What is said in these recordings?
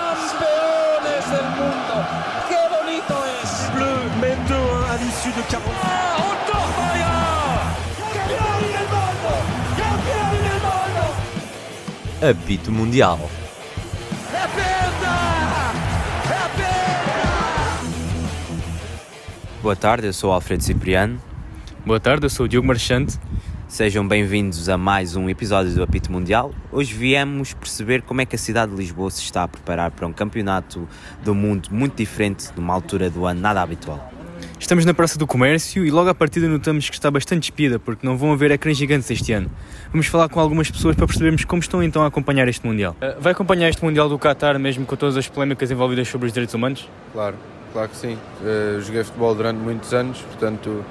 Campeones del mundo. Qué bonito es. Bleu mène 2-1 à l'issue de 40. Ah, Torfaya. Campeón del mundo. Campeón del mundo. Apito Mundial. É penta. É penta. Boa tarde, eu sou o Alfredo Cipriano. Boa tarde, eu sou o Diogo Marchante. Sejam bem-vindos a mais um episódio do Apito Mundial. Hoje viemos perceber como é que a cidade de Lisboa se está a preparar para um campeonato do mundo muito diferente, numa altura do ano nada habitual. Estamos na Praça do Comércio e logo à partida notamos que está bastante despida porque não vão haver ecrãs gigantes este ano. Vamos falar com algumas pessoas para percebermos como estão então a acompanhar este Mundial. Eh, Vai acompanhar este Mundial do Qatar mesmo com todas as polémicas envolvidas sobre os direitos humanos? Claro, claro que sim. Eh, joguei futebol durante muitos anos, portanto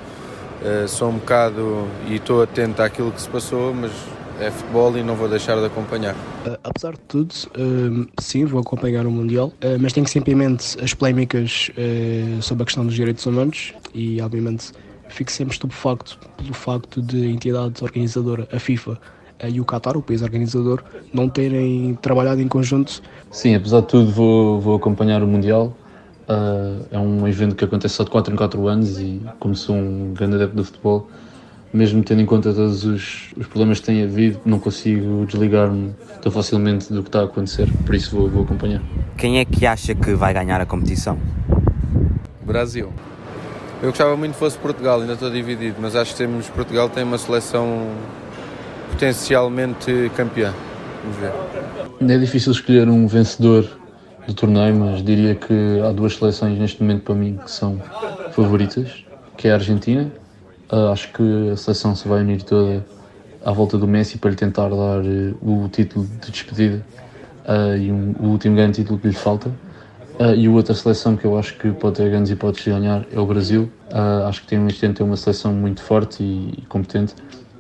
eh, sou um bocado e estou atento àquilo que se passou, mas é futebol e não vou deixar de acompanhar. Uh, apesar de tudo, uh, sim, vou acompanhar o Mundial, uh, mas tenho sempre em mente as polémicas uh, sobre a questão dos direitos humanos e, obviamente, fico sempre estupefacto pelo facto de a entidade organizadora, a FIFA, e o Qatar, o país organizador, não terem trabalhado em conjunto Sim, apesar de tudo, vou, vou acompanhar o Mundial. Ah, é um evento que acontece só de 4 em 4 anos e, como sou um grande adepto do futebol, mesmo tendo em conta todos os, os problemas que tem havido, não consigo desligar-me tão facilmente do que está a acontecer, por isso vou, vou acompanhar. Quem é que acha que vai ganhar a competição? Brasil. Eu gostava muito que fosse Portugal, ainda estou dividido, mas acho que temos, Portugal tem uma seleção potencialmente campeã. Vamos ver. É difícil escolher um vencedor do torneio, mas diria que há duas seleções neste momento para mim que são favoritas, que é a Argentina. Ah, acho que a seleção se vai unir toda à volta do Messi para lhe tentar dar eh, o título de despedida ah, e um- o último grande título que lhe falta. Ah, e a outra seleção que eu acho que pode ter grandes hipóteses de ganhar é o Brasil. Acho que tem neste momento tem uma seleção muito forte e, e competente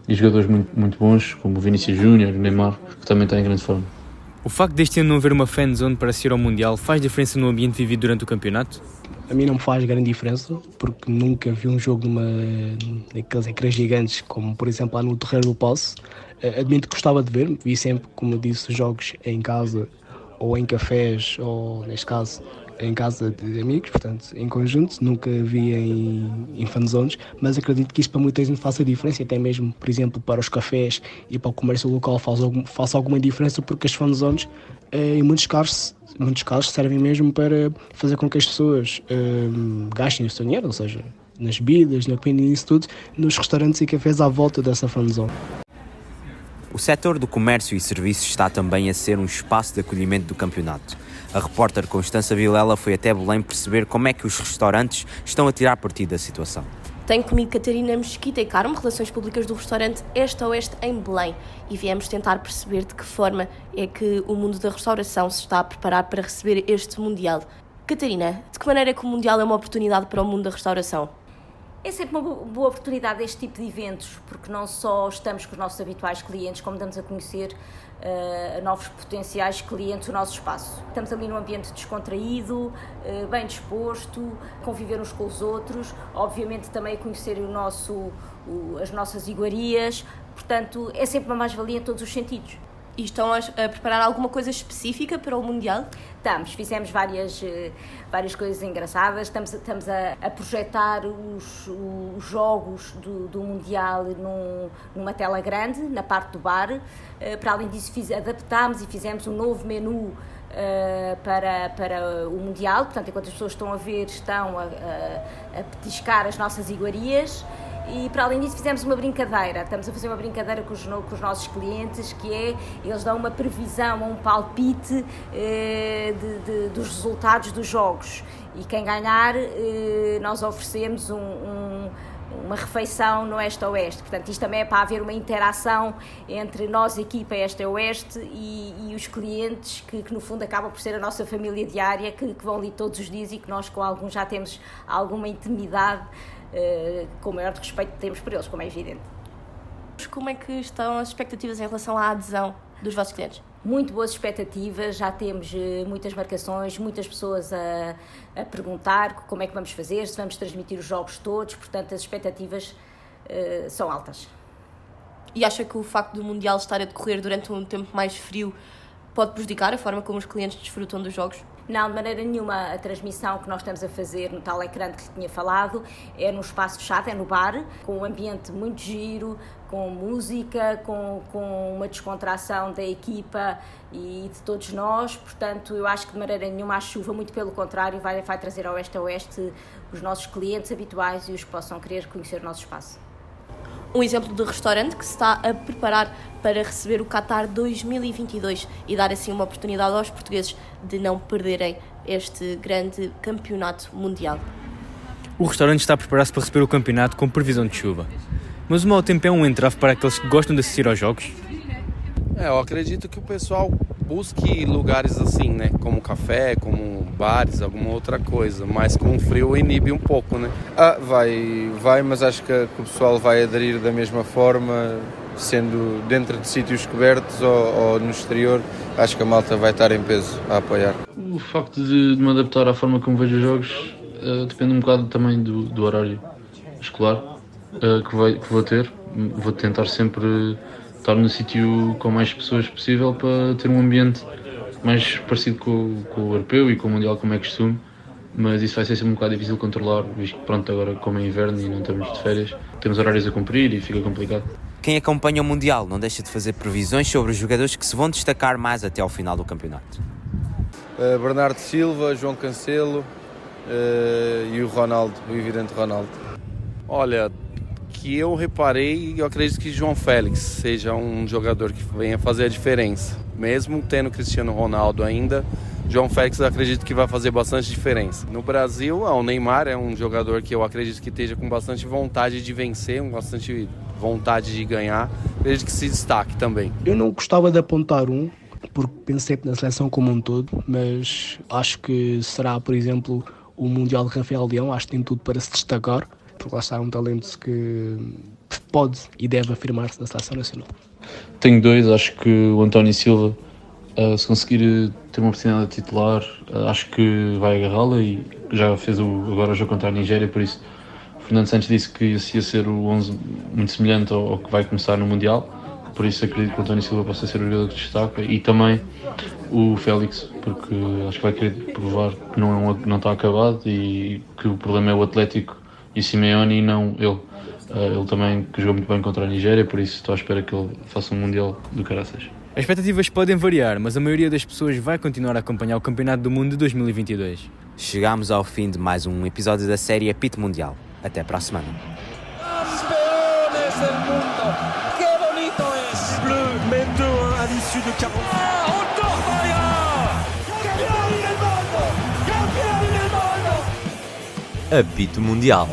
e jogadores muito, muito bons, como o Vinícius Júnior, Neymar, que também está em grande forma. O facto deste ano não haver uma fan zone para se ir ao Mundial faz diferença no ambiente vivido durante o campeonato? A mim não me faz grande diferença, porque nunca vi um jogo numa, naqueles ecrãs gigantes, como por exemplo lá no Terreiro do Passo. Eh, Admito que gostava de ver, vi sempre, como disse, jogos em casa, ou em cafés, ou neste caso em casa de amigos, portanto em conjunto, nunca vi em, em fanzones, mas acredito que isso para muita gente faça diferença, até mesmo, por exemplo, para os cafés e para o comércio local faz, algum, faça alguma diferença, porque as fanzones, eh, em muitos casos, muitos casos servem mesmo para fazer com que as pessoas hum, gastem o seu dinheiro, ou seja, nas bebidas, na comida e isso tudo, nos restaurantes e cafés à volta dessa fanzone. O setor do comércio e serviços está também a ser um espaço de acolhimento do campeonato. A repórter Constança Vilela foi até Belém perceber como é que os restaurantes estão a tirar partido da situação. Tenho comigo Catarina Mesquita e Carmo, Relações Públicas do restaurante Este Oeste em Belém, e viemos tentar perceber de que forma é que o mundo da restauração se está a preparar para receber este Mundial. Catarina, de que maneira é que o Mundial é uma oportunidade para o mundo da restauração? É sempre uma bo- boa oportunidade este tipo de eventos, porque não só estamos com os nossos habituais clientes, como damos a conhecer eh, a novos potenciais clientes o nosso espaço. Estamos ali num ambiente descontraído, eh, bem disposto, conviver uns com os outros, obviamente também a conhecer o nosso, o- as nossas iguarias, portanto é sempre uma mais-valia em todos os sentidos. E estão a, a preparar alguma coisa específica para o Mundial? Estamos, fizemos várias, eh, várias coisas engraçadas, estamos, estamos a, a projetar os, os jogos do, do Mundial num- numa tela grande, na parte do bar. Eh, Para além disso, fiz, adaptámos e fizemos um novo menu eh, para, para o Mundial, portanto, enquanto as pessoas estão a ver, estão a, a, a petiscar as nossas iguarias. E para além disso fizemos uma brincadeira, estamos a fazer uma brincadeira com os, com os nossos clientes, que é, eles dão uma previsão, um palpite eh, de- de- dos resultados dos jogos. E quem ganhar, eh, nós oferecemos um- um- uma refeição no Este a Oeste. Portanto, isto também é para haver uma interação entre nós, equipa Este a Oeste, e, e os clientes, que, que no fundo acabam por ser a nossa família diária, que, que vão ali todos os dias e que nós com alguns já temos alguma intimidade, com o maior respeito que temos por eles, como é evidente. Como é que estão as expectativas em relação à adesão dos vossos clientes? muito boas expectativas, já temos eh, muitas marcações, muitas pessoas a, a perguntar como é que vamos fazer, se vamos transmitir os jogos todos, portanto as expectativas eh, são altas. E acha que o facto do Mundial estar a decorrer durante um tempo mais frio pode prejudicar a forma como os clientes desfrutam dos jogos? Não, de maneira nenhuma. A transmissão que nós estamos a fazer no tal ecrã que tinha falado é num espaço fechado, é no bar, com um ambiente muito giro, com música, com, com uma descontração da equipa e de todos nós. Portanto, eu acho que de maneira nenhuma a chuva, muito pelo contrário, vai, vai trazer ao Oeste a Oeste os nossos clientes habituais e os que possam querer conhecer o nosso espaço um exemplo de restaurante que se está a preparar para receber o Qatar 2022 e dar assim uma oportunidade aos portugueses de não perderem este grande campeonato mundial. O restaurante está a preparar-se para receber o campeonato com previsão de chuva. Mas o mau tempo é um entrave para aqueles que gostam de assistir aos jogos? É, eu acredito que o pessoal busque lugares assim, né? Como café, como bares, alguma outra coisa. Mas com o frio inibe um pouco, né? Ah, vai, vai, mas acho que o pessoal vai aderir da mesma forma, sendo dentro de sítios cobertos ou, ou no exterior. Acho que a malta vai estar em peso a apoiar. O facto de, de me adaptar à forma como vejo os jogos uh, depende um bocado também do, do horário escolar uh, que, vai, que vou ter. Vou tentar sempre estar no sítio com mais pessoas possível para ter um ambiente mais parecido com, com, o europeu e com o mundial como é costume mas isso vai ser sempre um bocado difícil de controlar visto que pronto agora como é inverno e não estamos de férias temos horários a cumprir e fica complicado quem acompanha o Mundial não deixa de fazer previsões sobre os jogadores que se vão destacar mais até ao final do campeonato. Uh, Bernardo Silva, João Cancelo uh, e o Ronaldo, o evidente Ronaldo. Olha, que eu reparei, eu acredito que João Félix seja um jogador que venha fazer a diferença. Mesmo tendo Cristiano Ronaldo ainda, João Félix acredito que vai fazer bastante diferença. No Brasil, o Neymar é um jogador que eu acredito que esteja com bastante vontade de vencer, com bastante vontade de ganhar. Acredito que se destaque também. Eu não gostava de apontar um, porque pensei na seleção como um todo, mas acho que será, por exemplo, o Mundial de Rafael Leão. Acho que tem tudo para se destacar porque lá está um talento que pode e deve afirmar-se na seleção nacional. Tenho dois, acho que o António Silva, uh, se conseguir ter uma oportunidade de titular, uh, acho que vai agarrá-la e já fez o, agora o jogo contra a Nigéria, por isso Fernando Santos disse que esse ia ser o 11 muito semelhante ao, ao, que vai começar no Mundial, por isso acredito que o António Silva possa ser o jogador que destaca e também o Félix, porque acho que vai querer provar que não, é não está acabado e que o problema é o Atlético e Simeone e não ele. Uh, ele também que jogou muito bem contra a Nigéria, por isso estou à espera que ele faça um Mundial do caraças. As expectativas podem variar, mas a maioria das pessoas vai continuar a acompanhar o Campeonato do Mundo de 2022. Chegamos ao fim de mais um episódio da série Apito Mundial. Até para a semana. Campeones del mundo! ¡Qué bonito es! Bleu mène 2-1 à l'issue de 40. Apito Mundial